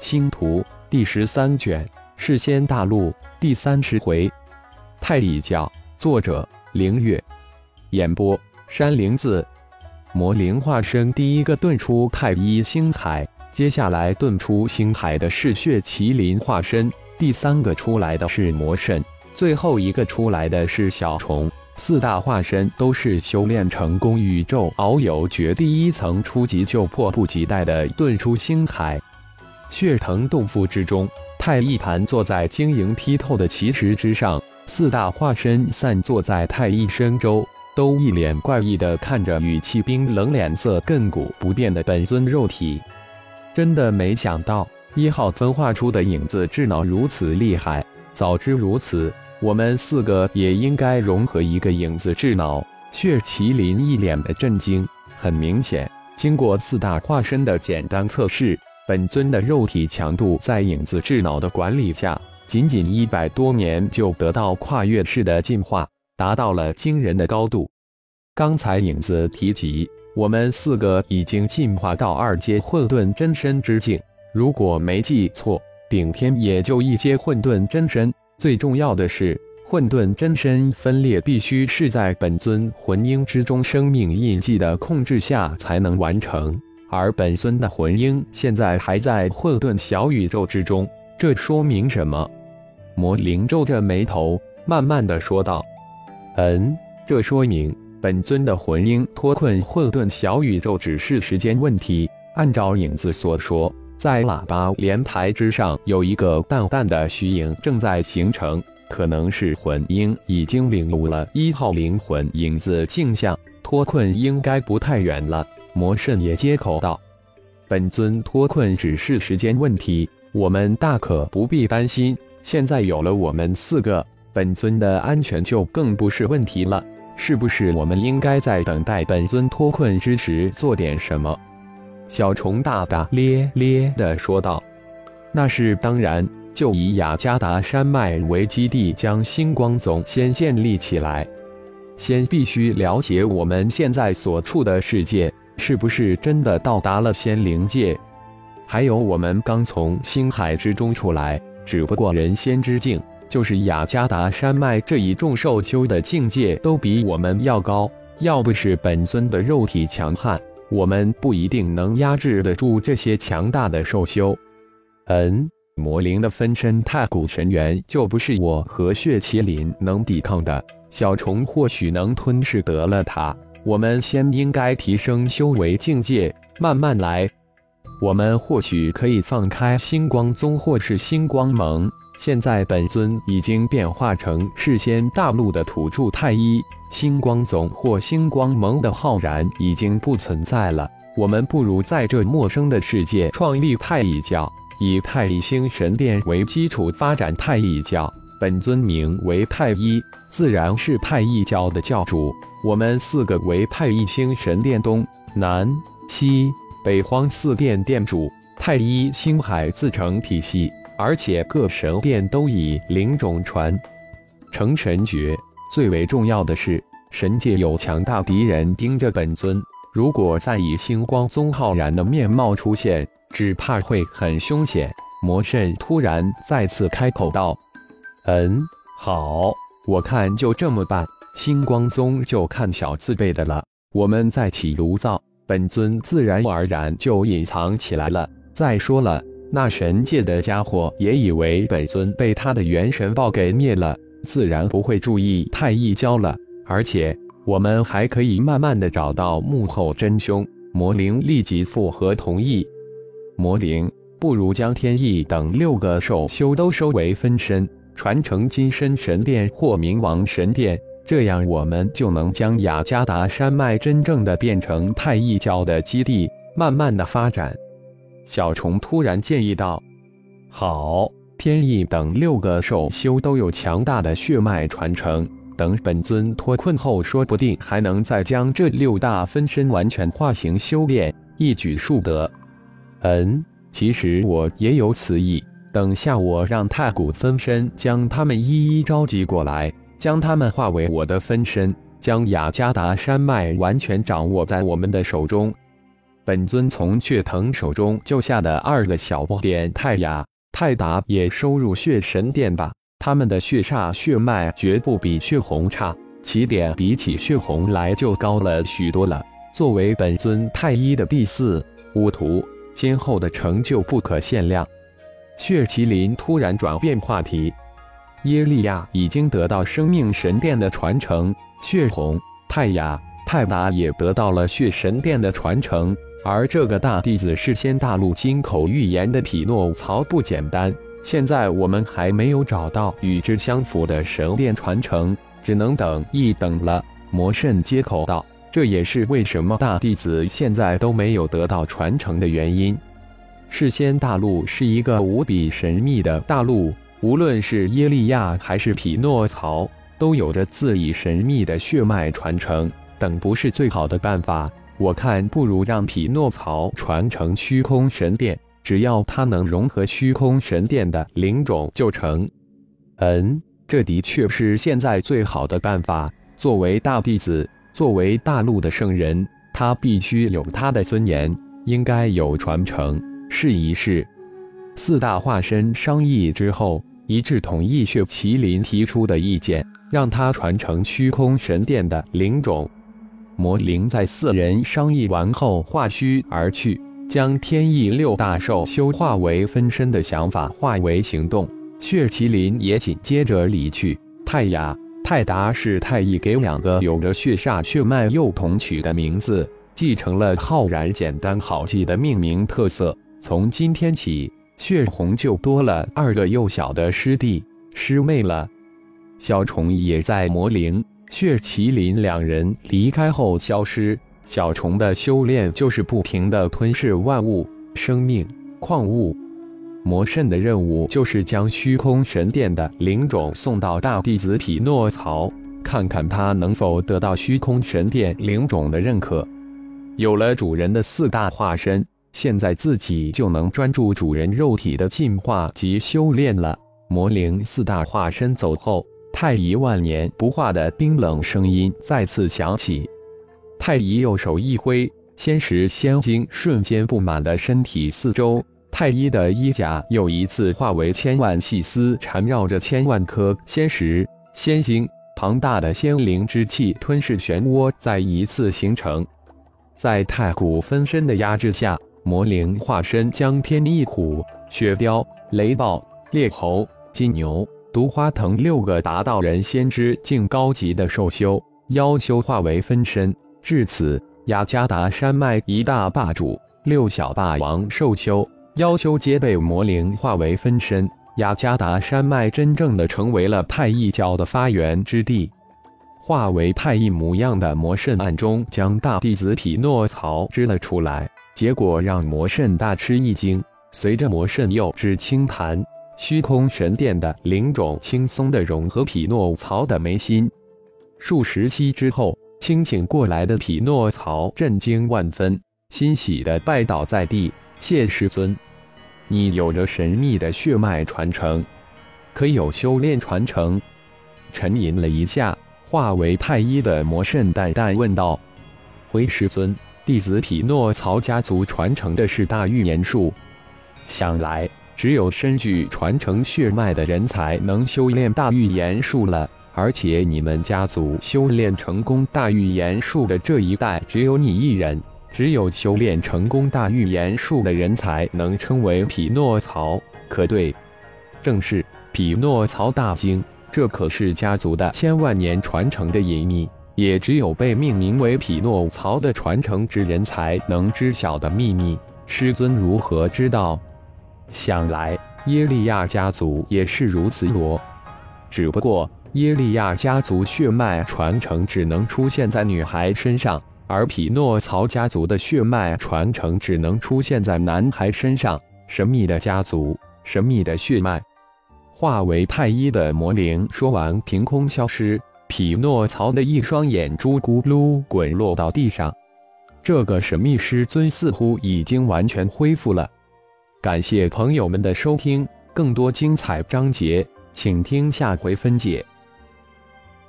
星图第十三卷，世仙大陆第三十回，太乙教。作者：凌月。演播：山灵子。魔灵化身第一个遁出太一星海，接下来遁出星海的是血麒麟化身，第三个出来的是魔神，最后一个出来的是小虫。四大化身都是修炼成功宇宙遨游诀第一层初级就迫不及待的遁出星海。血藤洞府之中，太一盘坐在晶莹剔透的奇石之上，四大化身散坐在太一身周，都一脸怪异的看着语气冰冷、脸色亘古不变的本尊肉体。真的没想到，一号分化出的影子智脑如此厉害。早知如此。我们四个也应该融合一个影子智脑。血麒麟一脸的震惊。很明显，经过四大化身的简单测试，本尊的肉体强度在影子智脑的管理下，仅仅一百多年就得到跨越式的进化，达到了惊人的高度。刚才影子提及，我们四个已经进化到二阶混沌真身之境。如果没记错，顶天也就一阶混沌真身。最重要的是，混沌真身分裂必须是在本尊魂婴之中生命印记的控制下才能完成，而本尊的魂婴现在还在混沌小宇宙之中，这说明什么？魔灵皱着眉头，慢慢的说道：“嗯，这说明本尊的魂婴脱困混沌小宇宙只是时间问题。按照影子所说。”在喇叭莲台之上，有一个淡淡的虚影正在形成，可能是魂婴已经领悟了一号灵魂影子镜像，脱困应该不太远了。魔圣也接口道：“本尊脱困只是时间问题，我们大可不必担心。现在有了我们四个，本尊的安全就更不是问题了。是不是我们应该在等待本尊脱困之时做点什么？”小虫大大咧咧地说道：“那是当然，就以雅加达山脉为基地，将星光宗先建立起来。先必须了解我们现在所处的世界是不是真的到达了仙灵界。还有，我们刚从星海之中出来，只不过人仙之境，就是雅加达山脉这一众兽修的境界都比我们要高。要不是本尊的肉体强悍。”我们不一定能压制得住这些强大的兽修。嗯，魔灵的分身太古神元就不是我和血麒麟能抵抗的。小虫或许能吞噬得了它。我们先应该提升修为境界，慢慢来。我们或许可以放开星光宗或是星光盟。现在本尊已经变化成事先大陆的土著太一。星光宗或星光盟的浩然已经不存在了。我们不如在这陌生的世界创立太乙教，以太乙星神殿为基础发展太乙教。本尊名为太一，自然是太一教的教主。我们四个为太乙星神殿东南西北荒四殿殿主。太一星海自成体系，而且各神殿都以灵种传承神诀。最为重要的是，神界有强大敌人盯着本尊。如果再以星光宗浩然的面貌出现，只怕会很凶险。魔圣突然再次开口道：“嗯，好，我看就这么办。星光宗就看小字辈的了。我们再起炉灶，本尊自然而然就隐藏起来了。再说了，那神界的家伙也以为本尊被他的元神爆给灭了。”自然不会注意太一教了，而且我们还可以慢慢的找到幕后真凶。魔灵立即附和同意。魔灵，不如将天意等六个兽修都收为分身，传承金身神殿或冥王神殿，这样我们就能将雅加达山脉真正的变成太一教的基地，慢慢的发展。小虫突然建议道：“好。”天意等六个兽修都有强大的血脉传承，等本尊脱困后，说不定还能再将这六大分身完全化形修炼，一举数得。嗯，其实我也有此意。等下我让太古分身将他们一一召集过来，将他们化为我的分身，将雅加达山脉完全掌握在我们的手中。本尊从血藤手中救下的二个小不点泰雅、泰达也收入血神殿吧。他们的血煞血脉绝不比血红差，起点比起血红来就高了许多了。作为本尊太一的第四五徒，今后的成就不可限量。血麒麟突然转变话题，耶利亚已经得到生命神殿的传承，血红、泰雅、泰达也得到了血神殿的传承。而这个大弟子是仙大陆金口预言的匹诺曹，不简单。现在我们还没有找到与之相符的神殿传承，只能等一等了。魔圣接口道：“这也是为什么大弟子现在都没有得到传承的原因。世仙大陆是一个无比神秘的大陆，无论是耶利亚还是匹诺曹，都有着自己神秘的血脉传承。等不是最好的办法。”我看不如让匹诺曹传承虚空神殿，只要他能融合虚空神殿的灵种就成。嗯，这的确是现在最好的办法。作为大弟子，作为大陆的圣人，他必须有他的尊严，应该有传承。试一试。四大化身商议之后，一致同意血麒麟提出的意见，让他传承虚空神殿的灵种。魔灵在四人商议完后化虚而去，将天意六大兽修化为分身的想法化为行动。血麒麟也紧接着离去。泰雅、泰达是太乙给两个有着血煞血脉幼童取的名字，继承了浩然简单好记的命名特色。从今天起，血红就多了二个幼小的师弟师妹了。小虫也在魔灵。血麒麟两人离开后消失。小虫的修炼就是不停地吞噬万物、生命、矿物。魔圣的任务就是将虚空神殿的灵种送到大弟子匹诺曹，看看他能否得到虚空神殿灵种的认可。有了主人的四大化身，现在自己就能专注主人肉体的进化及修炼了。魔灵四大化身走后。太乙万年不化的冰冷声音再次响起。太乙右手一挥，仙石仙晶瞬间布满了身体四周。太一的衣甲又一次化为千万细丝，缠绕着千万颗仙石仙晶，庞大的仙灵之气吞噬漩涡再一次形成。在太古分身的压制下，魔灵化身将天翼虎、雪雕、雷暴、猎猴、金牛。毒花藤六个达到人先知境高级的兽修，妖修化为分身。至此，雅加达山脉一大霸主、六小霸王兽修、妖修皆被魔灵化为分身。雅加达山脉真正的成为了太一教的发源之地。化为太一模样的魔圣暗中将大弟子匹诺曹支了出来，结果让魔圣大吃一惊。随着魔圣又指轻弹。虚空神殿的灵种轻松地融合匹诺曹的眉心。数十息之后，清醒过来的匹诺曹震惊万分，欣喜地拜倒在地：“谢师尊，你有着神秘的血脉传承，可有修炼传承？”沉吟了一下，化为太一的魔圣淡淡问道：“回师尊，弟子匹诺曹家族传承的是大预言术，想来……”只有身具传承血脉的人才能修炼大预言术了，而且你们家族修炼成功大预言术的这一代只有你一人。只有修炼成功大预言术的人才能称为匹诺曹，可对？正是匹诺曹大惊，这可是家族的千万年传承的隐秘，也只有被命名为匹诺曹的传承之人才能知晓的秘密。师尊如何知道？想来耶利亚家族也是如此罗，只不过耶利亚家族血脉传承只能出现在女孩身上，而匹诺曹家族的血脉传承只能出现在男孩身上。神秘的家族，神秘的血脉，化为太一的魔灵说完，凭空消失。匹诺曹的一双眼珠咕噜滚落到地上，这个神秘师尊似乎已经完全恢复了。感谢朋友们的收听，更多精彩章节，请听下回分解。